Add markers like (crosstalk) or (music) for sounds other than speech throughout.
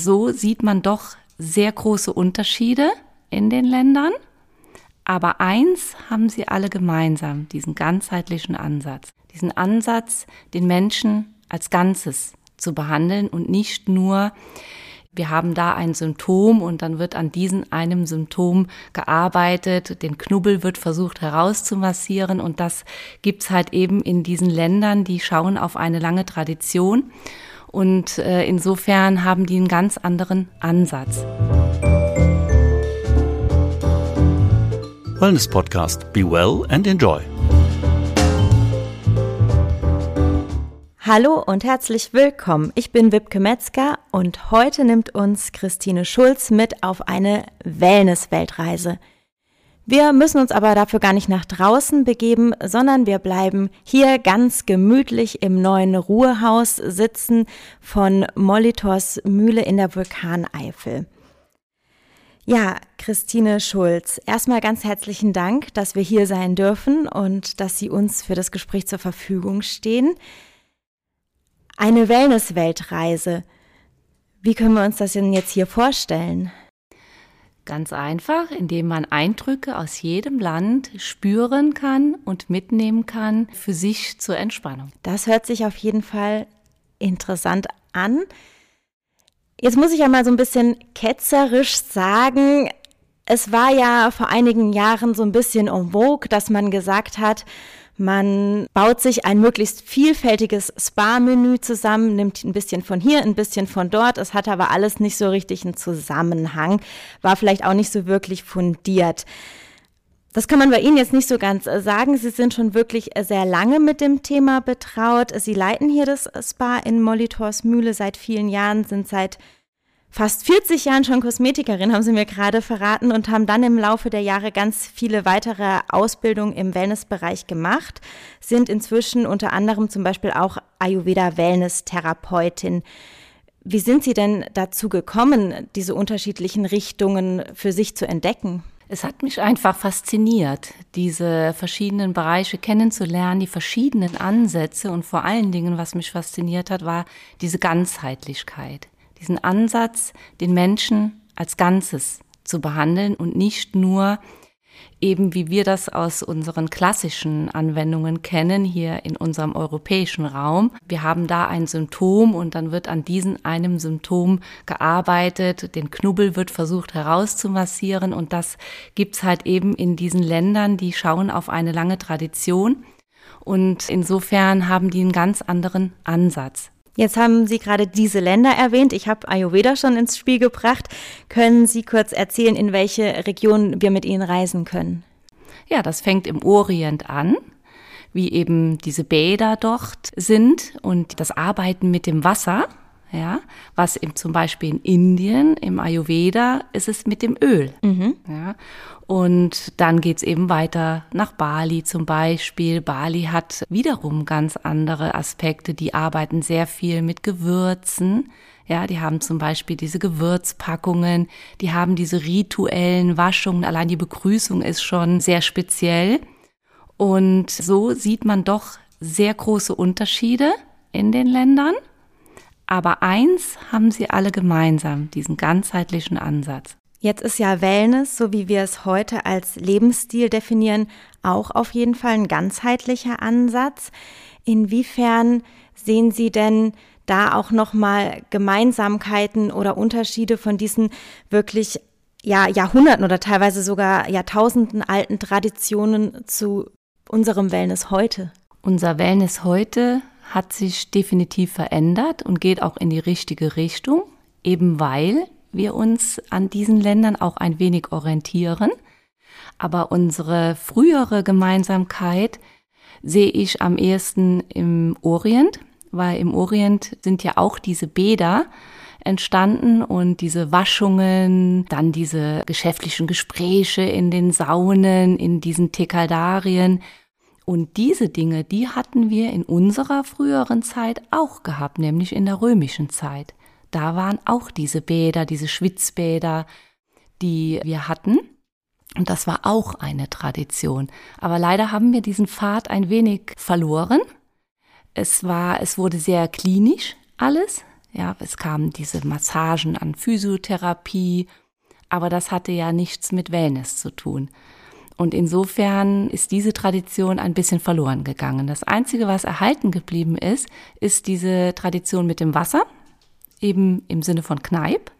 So sieht man doch sehr große Unterschiede in den Ländern. Aber eins haben sie alle gemeinsam, diesen ganzheitlichen Ansatz. Diesen Ansatz, den Menschen als Ganzes zu behandeln und nicht nur wir haben da ein Symptom und dann wird an diesem einem Symptom gearbeitet, den Knubbel wird versucht herauszumassieren und das gibt's halt eben in diesen Ländern, die schauen auf eine lange Tradition und äh, insofern haben die einen ganz anderen Ansatz. Wellness Podcast. Be well and enjoy. Hallo und herzlich willkommen. Ich bin Wipke Metzger und heute nimmt uns Christine Schulz mit auf eine Wellness-Weltreise. Wir müssen uns aber dafür gar nicht nach draußen begeben, sondern wir bleiben hier ganz gemütlich im neuen Ruhehaus sitzen von Molitors Mühle in der Vulkaneifel. Ja, Christine Schulz, erstmal ganz herzlichen Dank, dass wir hier sein dürfen und dass Sie uns für das Gespräch zur Verfügung stehen. Eine Wellness-Weltreise. Wie können wir uns das denn jetzt hier vorstellen? Ganz einfach, indem man Eindrücke aus jedem Land spüren kann und mitnehmen kann für sich zur Entspannung. Das hört sich auf jeden Fall interessant an. Jetzt muss ich ja mal so ein bisschen ketzerisch sagen, es war ja vor einigen Jahren so ein bisschen en vogue, dass man gesagt hat, man baut sich ein möglichst vielfältiges Spa-Menü zusammen, nimmt ein bisschen von hier, ein bisschen von dort. Es hat aber alles nicht so richtig einen Zusammenhang, war vielleicht auch nicht so wirklich fundiert. Das kann man bei Ihnen jetzt nicht so ganz äh, sagen. Sie sind schon wirklich äh, sehr lange mit dem Thema betraut. Sie leiten hier das Spa in Molitors Mühle seit vielen Jahren, sind seit fast 40 Jahren schon Kosmetikerin, haben sie mir gerade verraten, und haben dann im Laufe der Jahre ganz viele weitere Ausbildungen im Wellnessbereich gemacht, sind inzwischen unter anderem zum Beispiel auch Ayurveda-Wellness-Therapeutin. Wie sind Sie denn dazu gekommen, diese unterschiedlichen Richtungen für sich zu entdecken? Es hat mich einfach fasziniert, diese verschiedenen Bereiche kennenzulernen, die verschiedenen Ansätze und vor allen Dingen, was mich fasziniert hat, war diese Ganzheitlichkeit diesen Ansatz, den Menschen als Ganzes zu behandeln und nicht nur eben wie wir das aus unseren klassischen Anwendungen kennen, hier in unserem europäischen Raum. Wir haben da ein Symptom und dann wird an diesem einem Symptom gearbeitet, den Knubbel wird versucht herauszumassieren und das gibt's halt eben in diesen Ländern, die schauen auf eine lange Tradition und insofern haben die einen ganz anderen Ansatz. Jetzt haben Sie gerade diese Länder erwähnt. Ich habe Ayurveda schon ins Spiel gebracht. Können Sie kurz erzählen, in welche Region wir mit Ihnen reisen können? Ja, das fängt im Orient an wie eben diese Bäder dort sind und das Arbeiten mit dem Wasser, ja, was eben zum Beispiel in Indien, im Ayurveda, ist es mit dem Öl, mhm. ja. Und dann geht's eben weiter nach Bali zum Beispiel. Bali hat wiederum ganz andere Aspekte. Die arbeiten sehr viel mit Gewürzen. Ja, die haben zum Beispiel diese Gewürzpackungen, die haben diese rituellen Waschungen. Allein die Begrüßung ist schon sehr speziell. Und so sieht man doch sehr große Unterschiede in den Ländern. Aber eins haben sie alle gemeinsam, diesen ganzheitlichen Ansatz. Jetzt ist ja Wellness, so wie wir es heute als Lebensstil definieren, auch auf jeden Fall ein ganzheitlicher Ansatz. Inwiefern sehen Sie denn da auch nochmal Gemeinsamkeiten oder Unterschiede von diesen wirklich ja, Jahrhunderten oder teilweise sogar Jahrtausenden alten Traditionen zu unserem Wellness heute? Unser Wellness heute hat sich definitiv verändert und geht auch in die richtige Richtung, eben weil wir uns an diesen Ländern auch ein wenig orientieren. Aber unsere frühere Gemeinsamkeit sehe ich am ehesten im Orient, weil im Orient sind ja auch diese Bäder entstanden und diese Waschungen, dann diese geschäftlichen Gespräche in den Saunen, in diesen Tekaldarien. Und diese Dinge, die hatten wir in unserer früheren Zeit auch gehabt, nämlich in der römischen Zeit da waren auch diese Bäder, diese Schwitzbäder, die wir hatten. Und das war auch eine Tradition. Aber leider haben wir diesen Pfad ein wenig verloren. Es war, es wurde sehr klinisch alles. Ja, es kamen diese Massagen an Physiotherapie, aber das hatte ja nichts mit Wellness zu tun. Und insofern ist diese Tradition ein bisschen verloren gegangen. Das Einzige, was erhalten geblieben ist, ist diese Tradition mit dem Wasser, eben im Sinne von Kneipp.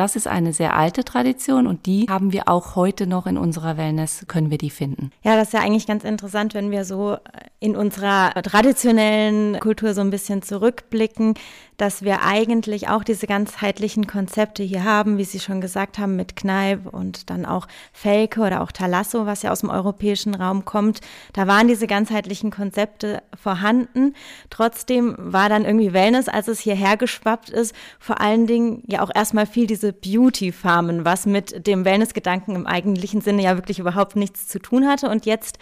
Das ist eine sehr alte Tradition und die haben wir auch heute noch in unserer Wellness, können wir die finden. Ja, das ist ja eigentlich ganz interessant, wenn wir so in unserer traditionellen Kultur so ein bisschen zurückblicken, dass wir eigentlich auch diese ganzheitlichen Konzepte hier haben, wie Sie schon gesagt haben, mit Kneipp und dann auch Felke oder auch Talasso, was ja aus dem europäischen Raum kommt. Da waren diese ganzheitlichen Konzepte vorhanden. Trotzdem war dann irgendwie Wellness, als es hierher geschwappt ist, vor allen Dingen ja auch erstmal viel diese Beauty-Farmen, was mit dem Wellness-Gedanken im eigentlichen Sinne ja wirklich überhaupt nichts zu tun hatte. Und jetzt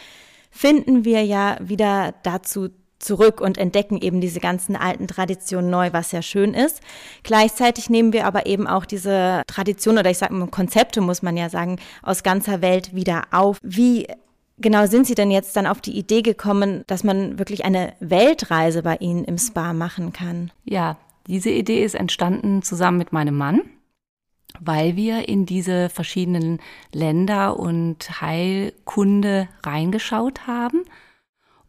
finden wir ja wieder dazu zurück und entdecken eben diese ganzen alten Traditionen neu, was ja schön ist. Gleichzeitig nehmen wir aber eben auch diese Tradition oder ich sage mal Konzepte, muss man ja sagen, aus ganzer Welt wieder auf. Wie genau sind Sie denn jetzt dann auf die Idee gekommen, dass man wirklich eine Weltreise bei Ihnen im Spa machen kann? Ja, diese Idee ist entstanden zusammen mit meinem Mann weil wir in diese verschiedenen Länder und Heilkunde reingeschaut haben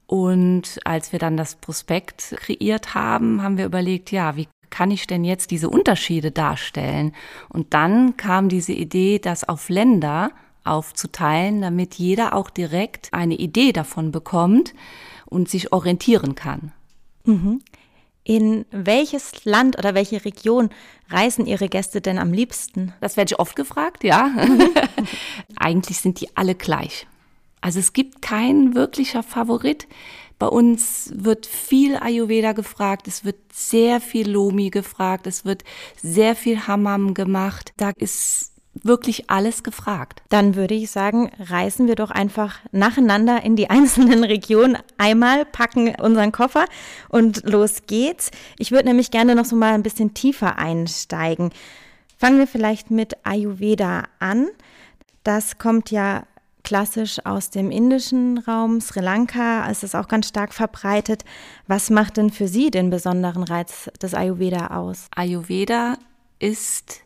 und als wir dann das Prospekt kreiert haben, haben wir überlegt, ja, wie kann ich denn jetzt diese Unterschiede darstellen? Und dann kam diese Idee, das auf Länder aufzuteilen, damit jeder auch direkt eine Idee davon bekommt und sich orientieren kann. Mhm. In welches Land oder welche Region reisen Ihre Gäste denn am liebsten? Das werde ich oft gefragt, ja. (laughs) Eigentlich sind die alle gleich. Also es gibt kein wirklicher Favorit. Bei uns wird viel Ayurveda gefragt, es wird sehr viel Lomi gefragt, es wird sehr viel Hammam gemacht. Da ist wirklich alles gefragt. Dann würde ich sagen, reisen wir doch einfach nacheinander in die (laughs) einzelnen Regionen einmal, packen unseren Koffer und los geht's. Ich würde nämlich gerne noch so mal ein bisschen tiefer einsteigen. Fangen wir vielleicht mit Ayurveda an. Das kommt ja klassisch aus dem indischen Raum, Sri Lanka ist es auch ganz stark verbreitet. Was macht denn für Sie den besonderen Reiz des Ayurveda aus? Ayurveda ist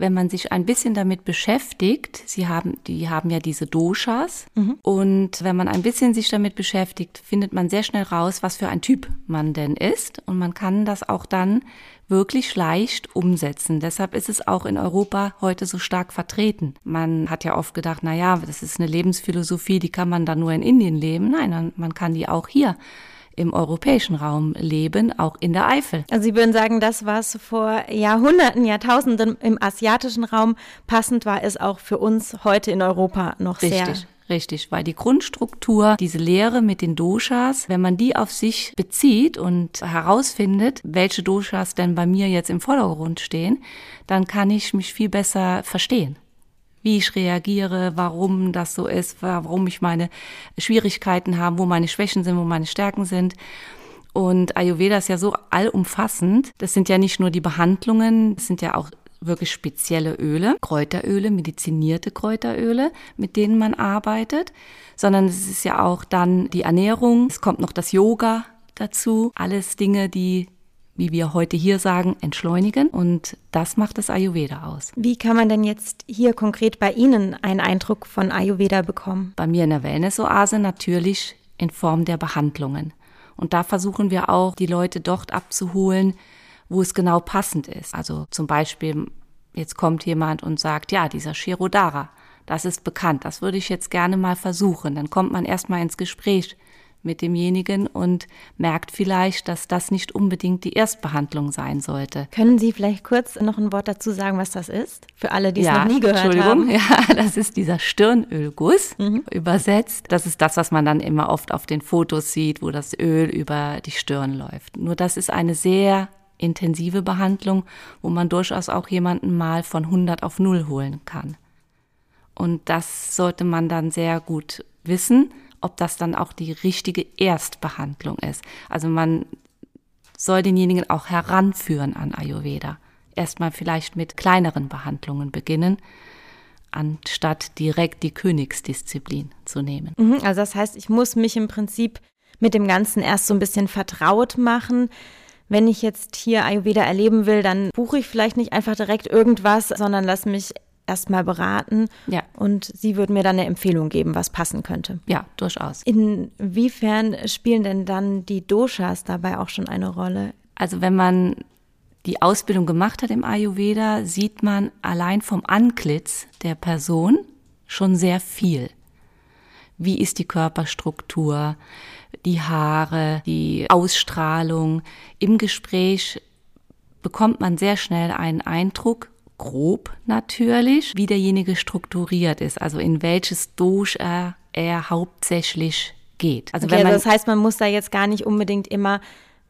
wenn man sich ein bisschen damit beschäftigt, sie haben, die haben ja diese Doshas mhm. und wenn man ein bisschen sich damit beschäftigt, findet man sehr schnell raus, was für ein Typ man denn ist und man kann das auch dann wirklich leicht umsetzen. Deshalb ist es auch in Europa heute so stark vertreten. Man hat ja oft gedacht, na ja, das ist eine Lebensphilosophie, die kann man dann nur in Indien leben. Nein, man kann die auch hier im europäischen Raum leben, auch in der Eifel. Also Sie würden sagen, das, was vor Jahrhunderten, Jahrtausenden im asiatischen Raum passend war, ist auch für uns heute in Europa noch Richtig. sehr Richtig, weil die Grundstruktur, diese Lehre mit den Doshas, wenn man die auf sich bezieht und herausfindet, welche Doshas denn bei mir jetzt im Vordergrund stehen, dann kann ich mich viel besser verstehen wie ich reagiere, warum das so ist, warum ich meine Schwierigkeiten habe, wo meine Schwächen sind, wo meine Stärken sind. Und Ayurveda ist ja so allumfassend. Das sind ja nicht nur die Behandlungen, das sind ja auch wirklich spezielle Öle, Kräuteröle, medizinierte Kräuteröle, mit denen man arbeitet, sondern es ist ja auch dann die Ernährung, es kommt noch das Yoga dazu, alles Dinge, die wie wir heute hier sagen, entschleunigen. Und das macht das Ayurveda aus. Wie kann man denn jetzt hier konkret bei Ihnen einen Eindruck von Ayurveda bekommen? Bei mir in der Wellness-Oase natürlich in Form der Behandlungen. Und da versuchen wir auch, die Leute dort abzuholen, wo es genau passend ist. Also zum Beispiel, jetzt kommt jemand und sagt, ja, dieser Shirodara, das ist bekannt, das würde ich jetzt gerne mal versuchen. Dann kommt man erstmal ins Gespräch mit demjenigen und merkt vielleicht, dass das nicht unbedingt die Erstbehandlung sein sollte. Können Sie vielleicht kurz noch ein Wort dazu sagen, was das ist? Für alle, die es ja, noch nie gehört Entschuldigung, haben. (laughs) Ja, das ist dieser Stirnölguss mhm. übersetzt. Das ist das, was man dann immer oft auf den Fotos sieht, wo das Öl über die Stirn läuft. Nur das ist eine sehr intensive Behandlung, wo man durchaus auch jemanden mal von 100 auf 0 holen kann. Und das sollte man dann sehr gut wissen ob das dann auch die richtige Erstbehandlung ist. Also man soll denjenigen auch heranführen an Ayurveda. Erstmal vielleicht mit kleineren Behandlungen beginnen, anstatt direkt die Königsdisziplin zu nehmen. Mhm, also das heißt, ich muss mich im Prinzip mit dem Ganzen erst so ein bisschen vertraut machen. wenn ich jetzt hier Ayurveda erleben will, dann buche ich vielleicht nicht einfach direkt irgendwas, sondern lass mich erstmal beraten. Ja. Und sie würden mir dann eine Empfehlung geben, was passen könnte. Ja, durchaus. Inwiefern spielen denn dann die Doshas dabei auch schon eine Rolle? Also wenn man die Ausbildung gemacht hat im Ayurveda, sieht man allein vom Antlitz der Person schon sehr viel. Wie ist die Körperstruktur, die Haare, die Ausstrahlung. Im Gespräch bekommt man sehr schnell einen Eindruck, grob natürlich, wie derjenige strukturiert ist, also in welches Dosh er, er hauptsächlich geht. Also, okay, wenn man, also das heißt, man muss da jetzt gar nicht unbedingt immer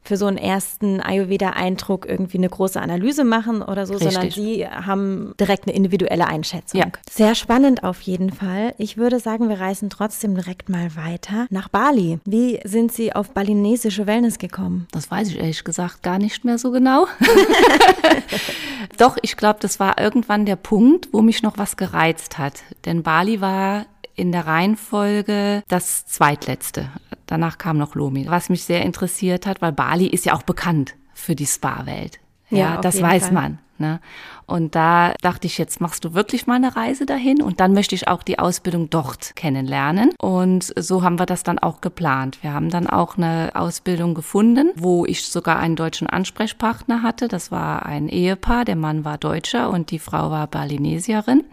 für so einen ersten Ayurveda-Eindruck irgendwie eine große Analyse machen oder so, Richtig. sondern Sie haben direkt eine individuelle Einschätzung. Ja. Sehr spannend auf jeden Fall. Ich würde sagen, wir reisen trotzdem direkt mal weiter nach Bali. Wie sind Sie auf balinesische Wellness gekommen? Das weiß ich ehrlich gesagt gar nicht mehr so genau. (laughs) Doch, ich glaube, das war irgendwann der Punkt, wo mich noch was gereizt hat. Denn Bali war in der Reihenfolge das zweitletzte. Danach kam noch Lomi, was mich sehr interessiert hat, weil Bali ist ja auch bekannt für die Spa-Welt. Ja, ja das weiß Fall. man. Ne? Und da dachte ich, jetzt machst du wirklich mal eine Reise dahin und dann möchte ich auch die Ausbildung dort kennenlernen. Und so haben wir das dann auch geplant. Wir haben dann auch eine Ausbildung gefunden, wo ich sogar einen deutschen Ansprechpartner hatte. Das war ein Ehepaar. Der Mann war Deutscher und die Frau war Balinesierin.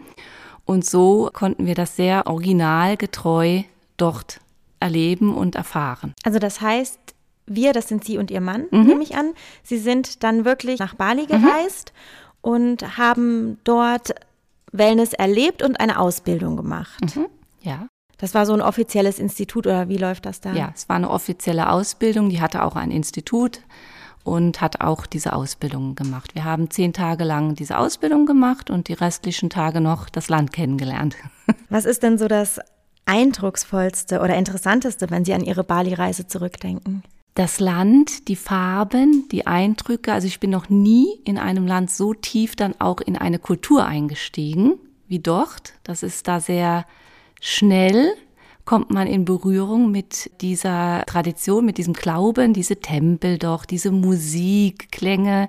Und so konnten wir das sehr originalgetreu dort erleben und erfahren. Also das heißt, wir, das sind Sie und Ihr Mann, mhm. nehme ich an. Sie sind dann wirklich nach Bali mhm. gereist mhm. und haben dort Wellness erlebt und eine Ausbildung gemacht. Mhm. Ja. Das war so ein offizielles Institut oder wie läuft das da? Ja, es war eine offizielle Ausbildung, die hatte auch ein Institut und hat auch diese Ausbildung gemacht. Wir haben zehn Tage lang diese Ausbildung gemacht und die restlichen Tage noch das Land kennengelernt. (laughs) Was ist denn so das eindrucksvollste oder interessanteste, wenn Sie an Ihre Bali-Reise zurückdenken? Das Land, die Farben, die Eindrücke. Also ich bin noch nie in einem Land so tief dann auch in eine Kultur eingestiegen wie dort. Das ist da sehr schnell, kommt man in Berührung mit dieser Tradition, mit diesem Glauben, diese Tempel doch, diese Musikklänge,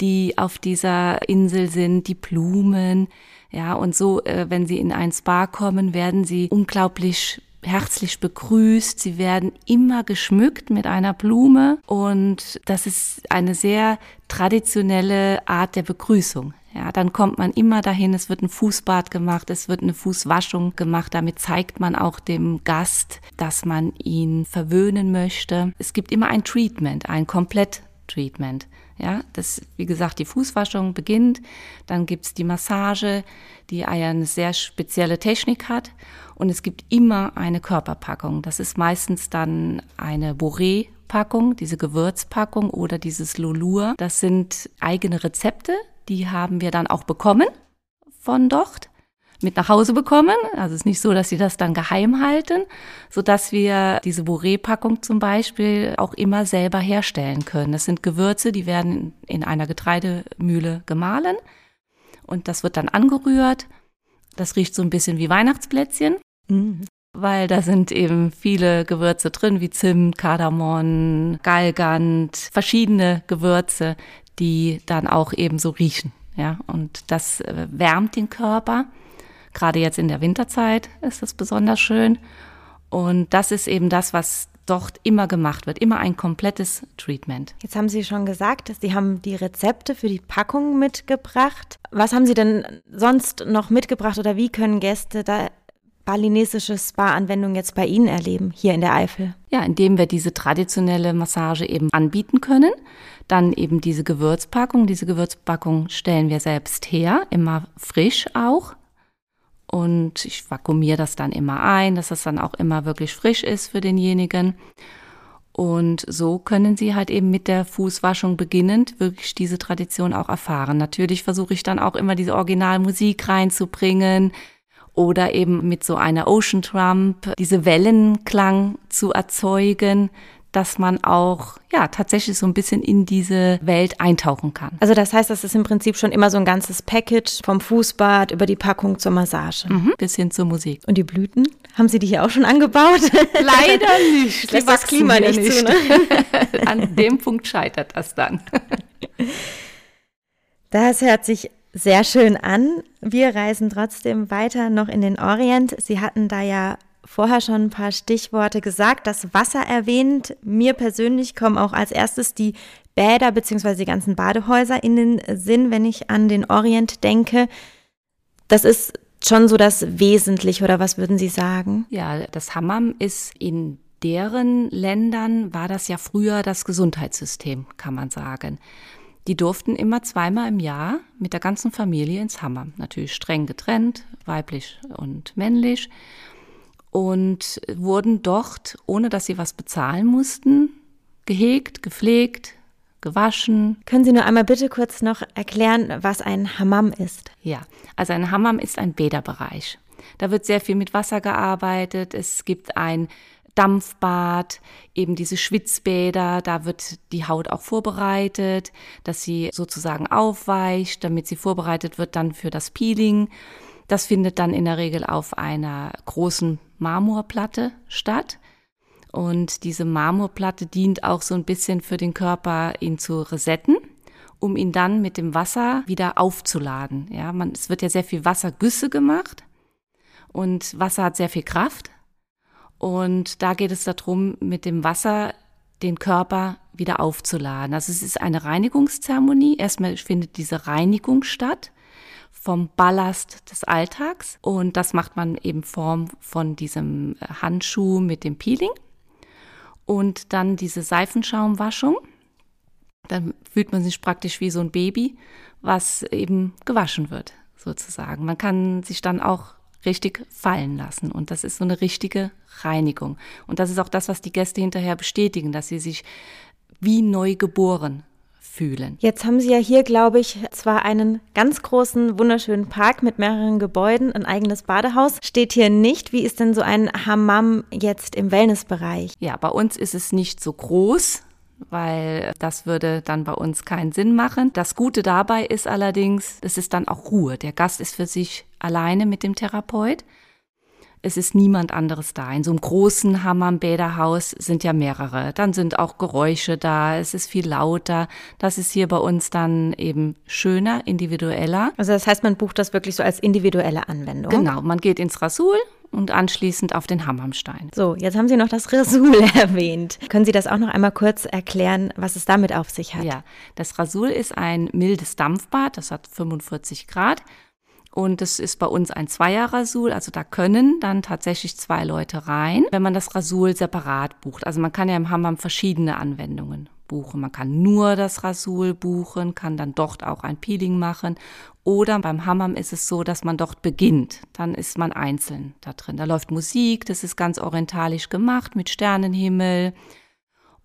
die auf dieser Insel sind, die Blumen. Ja, und so, äh, wenn Sie in ein Spa kommen, werden Sie unglaublich herzlich begrüßt. Sie werden immer geschmückt mit einer Blume und das ist eine sehr traditionelle Art der Begrüßung. Ja, dann kommt man immer dahin, es wird ein Fußbad gemacht, es wird eine Fußwaschung gemacht. Damit zeigt man auch dem Gast, dass man ihn verwöhnen möchte. Es gibt immer ein Treatment, ein Komplett-Treatment. Ja, das, wie gesagt, die Fußwaschung beginnt, dann gibt's die Massage, die eine sehr spezielle Technik hat. Und es gibt immer eine Körperpackung. Das ist meistens dann eine Boré-Packung, diese Gewürzpackung oder dieses Lolur. Das sind eigene Rezepte, die haben wir dann auch bekommen von dort mit nach Hause bekommen. Also es ist nicht so, dass sie das dann geheim halten, so dass wir diese Bourré-Packung zum Beispiel auch immer selber herstellen können. Das sind Gewürze, die werden in einer Getreidemühle gemahlen und das wird dann angerührt. Das riecht so ein bisschen wie Weihnachtsplätzchen. Mhm. Weil da sind eben viele Gewürze drin, wie Zimt, Kardamom, Galgant, verschiedene Gewürze, die dann auch eben so riechen. Ja, und das äh, wärmt den Körper Gerade jetzt in der Winterzeit ist es besonders schön. Und das ist eben das, was dort immer gemacht wird, immer ein komplettes Treatment. Jetzt haben Sie schon gesagt, dass Sie haben die Rezepte für die Packung mitgebracht. Was haben Sie denn sonst noch mitgebracht oder wie können Gäste da balinesische Spa-Anwendung jetzt bei Ihnen erleben, hier in der Eifel? Ja, indem wir diese traditionelle Massage eben anbieten können. Dann eben diese Gewürzpackung. Diese Gewürzpackung stellen wir selbst her, immer frisch auch. Und ich vakuumiere das dann immer ein, dass das dann auch immer wirklich frisch ist für denjenigen. Und so können sie halt eben mit der Fußwaschung beginnend wirklich diese Tradition auch erfahren. Natürlich versuche ich dann auch immer diese Originalmusik reinzubringen oder eben mit so einer Ocean Trump diese Wellenklang zu erzeugen, dass man auch ja tatsächlich so ein bisschen in diese Welt eintauchen kann. Also das heißt, das ist im Prinzip schon immer so ein ganzes Package vom Fußbad über die Packung zur Massage. Mhm, bis hin zur Musik. Und die Blüten? Haben Sie die hier auch schon angebaut? (laughs) Leider nicht. Lässt das Klima nicht, nicht. Zu, ne? (laughs) An dem Punkt scheitert das dann. (laughs) Das hört sich sehr schön an. Wir reisen trotzdem weiter noch in den Orient. Sie hatten da ja vorher schon ein paar Stichworte gesagt, das Wasser erwähnt. Mir persönlich kommen auch als erstes die Bäder bzw. die ganzen Badehäuser in den Sinn, wenn ich an den Orient denke. Das ist schon so das Wesentliche, oder was würden Sie sagen? Ja, das Hammam ist in deren Ländern war das ja früher das Gesundheitssystem, kann man sagen. Die durften immer zweimal im Jahr mit der ganzen Familie ins Hammam. Natürlich streng getrennt, weiblich und männlich und wurden dort, ohne dass sie was bezahlen mussten, gehegt, gepflegt, gewaschen. Können Sie nur einmal bitte kurz noch erklären, was ein Hammam ist? Ja, also ein Hammam ist ein Bäderbereich. Da wird sehr viel mit Wasser gearbeitet. Es gibt ein Dampfbad, eben diese Schwitzbäder, da wird die Haut auch vorbereitet, dass sie sozusagen aufweicht, damit sie vorbereitet wird dann für das Peeling. Das findet dann in der Regel auf einer großen Marmorplatte statt. Und diese Marmorplatte dient auch so ein bisschen für den Körper, ihn zu resetten, um ihn dann mit dem Wasser wieder aufzuladen. Ja, man, es wird ja sehr viel Wassergüsse gemacht und Wasser hat sehr viel Kraft. Und da geht es darum, mit dem Wasser den Körper wieder aufzuladen. Also es ist eine Reinigungszeremonie. Erstmal findet diese Reinigung statt vom Ballast des Alltags. Und das macht man eben Form von diesem äh, Handschuh mit dem Peeling. Und dann diese Seifenschaumwaschung. Dann fühlt man sich praktisch wie so ein Baby, was eben gewaschen wird, sozusagen. Man kann sich dann auch richtig fallen lassen. Und das ist so eine richtige Reinigung. Und das ist auch das, was die Gäste hinterher bestätigen, dass sie sich wie neu geboren fühlen. Jetzt haben Sie ja hier, glaube ich, zwar einen ganz großen, wunderschönen Park mit mehreren Gebäuden, ein eigenes Badehaus. Steht hier nicht. Wie ist denn so ein Hammam jetzt im Wellnessbereich? Ja, bei uns ist es nicht so groß weil das würde dann bei uns keinen Sinn machen. Das Gute dabei ist allerdings, es ist dann auch Ruhe. Der Gast ist für sich alleine mit dem Therapeut es ist niemand anderes da. In so einem großen Hammam-Bäderhaus sind ja mehrere. Dann sind auch Geräusche da, es ist viel lauter. Das ist hier bei uns dann eben schöner, individueller. Also das heißt, man bucht das wirklich so als individuelle Anwendung? Genau, man geht ins Rasul und anschließend auf den Hammamstein. So, jetzt haben Sie noch das Rasul (laughs) erwähnt. Können Sie das auch noch einmal kurz erklären, was es damit auf sich hat? Ja, das Rasul ist ein mildes Dampfbad, das hat 45 Grad und es ist bei uns ein Zweier-Rasul, also da können dann tatsächlich zwei Leute rein, wenn man das Rasul separat bucht. Also man kann ja im Hammam verschiedene Anwendungen buchen. Man kann nur das Rasul buchen, kann dann dort auch ein Peeling machen. Oder beim Hammam ist es so, dass man dort beginnt. Dann ist man einzeln da drin. Da läuft Musik, das ist ganz orientalisch gemacht mit Sternenhimmel.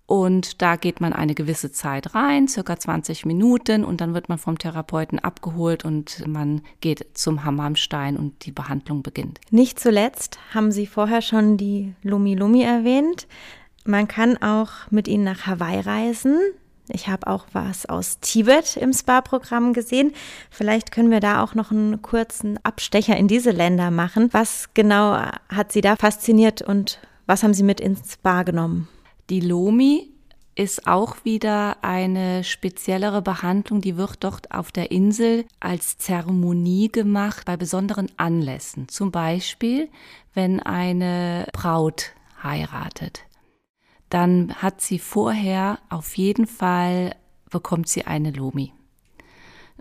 Und da geht man eine gewisse Zeit rein, circa 20 Minuten, und dann wird man vom Therapeuten abgeholt und man geht zum Hammamstein und die Behandlung beginnt. Nicht zuletzt haben Sie vorher schon die Lumi Lumi erwähnt. Man kann auch mit ihnen nach Hawaii reisen. Ich habe auch was aus Tibet im Spa-Programm gesehen. Vielleicht können wir da auch noch einen kurzen Abstecher in diese Länder machen. Was genau hat Sie da fasziniert und was haben Sie mit ins Spa genommen? Die Lomi ist auch wieder eine speziellere Behandlung, die wird dort auf der Insel als Zeremonie gemacht bei besonderen Anlässen. Zum Beispiel, wenn eine Braut heiratet. Dann hat sie vorher auf jeden Fall, bekommt sie eine Lomi.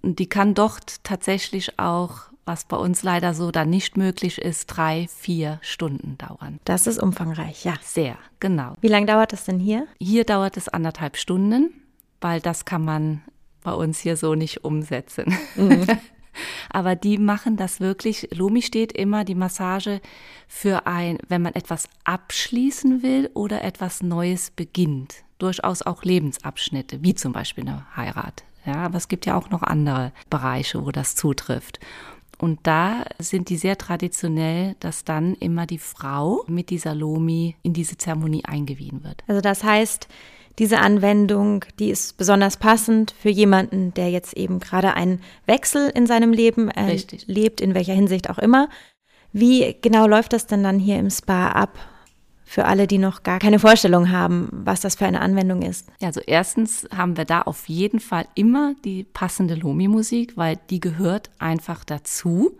Und die kann dort tatsächlich auch was bei uns leider so dann nicht möglich ist, drei, vier Stunden dauern. Das ist umfangreich, ja. Sehr, genau. Wie lange dauert das denn hier? Hier dauert es anderthalb Stunden, weil das kann man bei uns hier so nicht umsetzen. Mhm. (laughs) Aber die machen das wirklich. Lomi steht immer die Massage für ein, wenn man etwas abschließen will oder etwas Neues beginnt. Durchaus auch Lebensabschnitte, wie zum Beispiel eine Heirat. Ja, aber es gibt ja auch noch andere Bereiche, wo das zutrifft. Und da sind die sehr traditionell, dass dann immer die Frau mit dieser Lomi in diese Zeremonie eingewiesen wird. Also das heißt, diese Anwendung, die ist besonders passend für jemanden, der jetzt eben gerade einen Wechsel in seinem Leben äh, lebt, in welcher Hinsicht auch immer. Wie genau läuft das denn dann hier im Spa ab? Für alle, die noch gar keine Vorstellung haben, was das für eine Anwendung ist. Also erstens haben wir da auf jeden Fall immer die passende Lomi-Musik, weil die gehört einfach dazu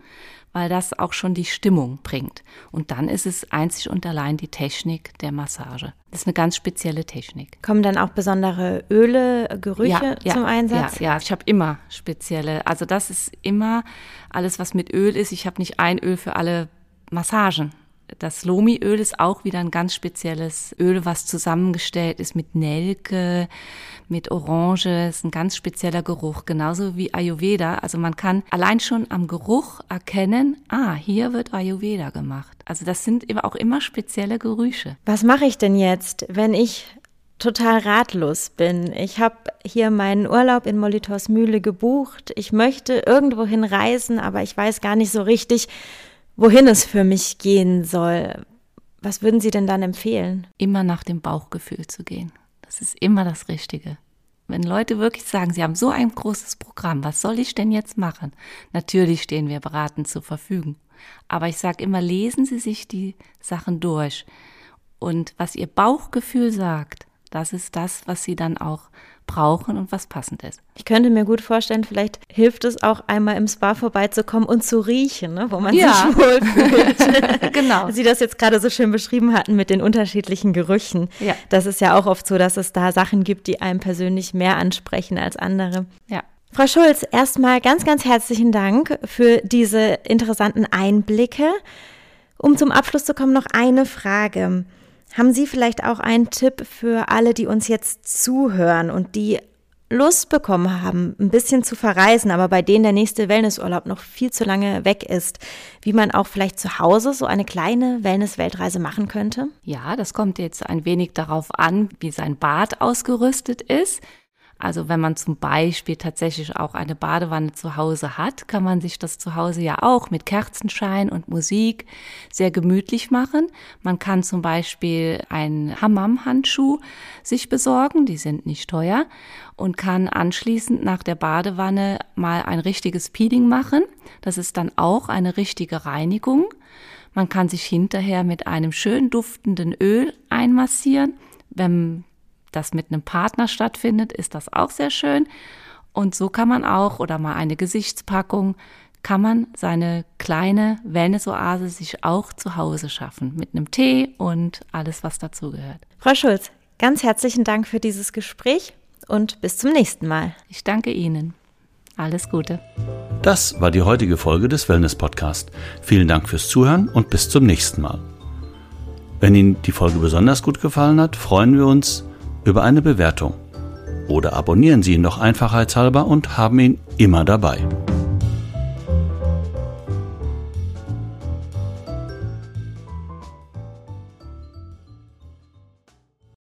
weil das auch schon die Stimmung bringt. Und dann ist es einzig und allein die Technik der Massage. Das ist eine ganz spezielle Technik. Kommen dann auch besondere Öle, Gerüche ja, zum ja, Einsatz? Ja, ja, ich habe immer spezielle. Also das ist immer alles, was mit Öl ist. Ich habe nicht ein Öl für alle Massagen das Lomi-Öl ist auch wieder ein ganz spezielles Öl, was zusammengestellt ist mit Nelke, mit Orange. ist ein ganz spezieller Geruch, genauso wie Ayurveda. Also man kann allein schon am Geruch erkennen, ah, hier wird Ayurveda gemacht. Also das sind auch immer spezielle Gerüche. Was mache ich denn jetzt, wenn ich total ratlos bin. Ich habe hier meinen Urlaub in Molitos Mühle gebucht. Ich möchte irgendwohin reisen, aber ich weiß gar nicht so richtig, wohin es für mich gehen soll. Was würden Sie denn dann empfehlen? Immer nach dem Bauchgefühl zu gehen. Das ist immer das Richtige. Wenn Leute wirklich sagen, sie haben so ein großes Programm, was soll ich denn jetzt machen? Natürlich stehen wir beratend zur Verfügung. Aber ich sage immer, lesen Sie sich die Sachen durch. Und was Ihr Bauchgefühl sagt, das ist das, was Sie dann auch brauchen und was passend ist. Ich könnte mir gut vorstellen, vielleicht hilft es auch einmal im Spa vorbeizukommen und zu riechen, ne, wo man ja. sich (laughs) wohlfühlt. (laughs) genau. Sie das jetzt gerade so schön beschrieben hatten mit den unterschiedlichen Gerüchen. Ja. Das ist ja auch oft so, dass es da Sachen gibt, die einem persönlich mehr ansprechen als andere. Ja. Frau Schulz, erstmal ganz, ganz herzlichen Dank für diese interessanten Einblicke. Um zum Abschluss zu kommen, noch eine Frage. Haben Sie vielleicht auch einen Tipp für alle, die uns jetzt zuhören und die Lust bekommen haben, ein bisschen zu verreisen, aber bei denen der nächste Wellnessurlaub noch viel zu lange weg ist, wie man auch vielleicht zu Hause so eine kleine Wellness-Weltreise machen könnte? Ja, das kommt jetzt ein wenig darauf an, wie sein Bad ausgerüstet ist. Also wenn man zum Beispiel tatsächlich auch eine Badewanne zu Hause hat, kann man sich das zu Hause ja auch mit Kerzenschein und Musik sehr gemütlich machen. Man kann zum Beispiel einen Hammam-Handschuh sich besorgen, die sind nicht teuer, und kann anschließend nach der Badewanne mal ein richtiges Peeling machen. Das ist dann auch eine richtige Reinigung. Man kann sich hinterher mit einem schön duftenden Öl einmassieren. Wenn das mit einem Partner stattfindet, ist das auch sehr schön. Und so kann man auch, oder mal eine Gesichtspackung, kann man seine kleine Wellnessoase sich auch zu Hause schaffen. Mit einem Tee und alles, was dazugehört. Frau Schulz, ganz herzlichen Dank für dieses Gespräch und bis zum nächsten Mal. Ich danke Ihnen. Alles Gute. Das war die heutige Folge des Wellness Podcast. Vielen Dank fürs Zuhören und bis zum nächsten Mal. Wenn Ihnen die Folge besonders gut gefallen hat, freuen wir uns, über eine Bewertung. Oder abonnieren Sie ihn noch einfachheitshalber und haben ihn immer dabei.